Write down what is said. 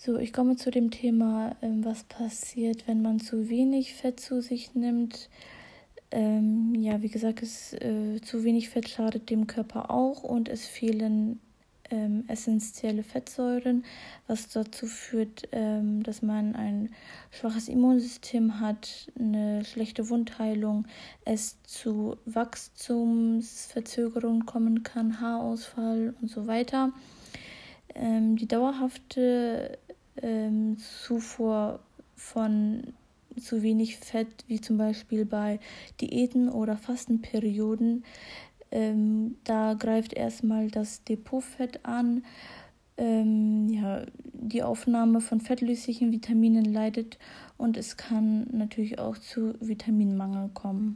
So, ich komme zu dem Thema, ähm, was passiert, wenn man zu wenig Fett zu sich nimmt. Ähm, ja, wie gesagt, es, äh, zu wenig Fett schadet dem Körper auch und es fehlen ähm, essentielle Fettsäuren, was dazu führt, ähm, dass man ein schwaches Immunsystem hat, eine schlechte Wundheilung, es zu Wachstumsverzögerungen kommen kann, Haarausfall und so weiter. Ähm, die dauerhafte ähm, Zufuhr von zu wenig Fett, wie zum Beispiel bei Diäten oder Fastenperioden. Ähm, da greift erstmal das Depotfett an. Ähm, ja, die Aufnahme von fettlöslichen Vitaminen leidet und es kann natürlich auch zu Vitaminmangel kommen.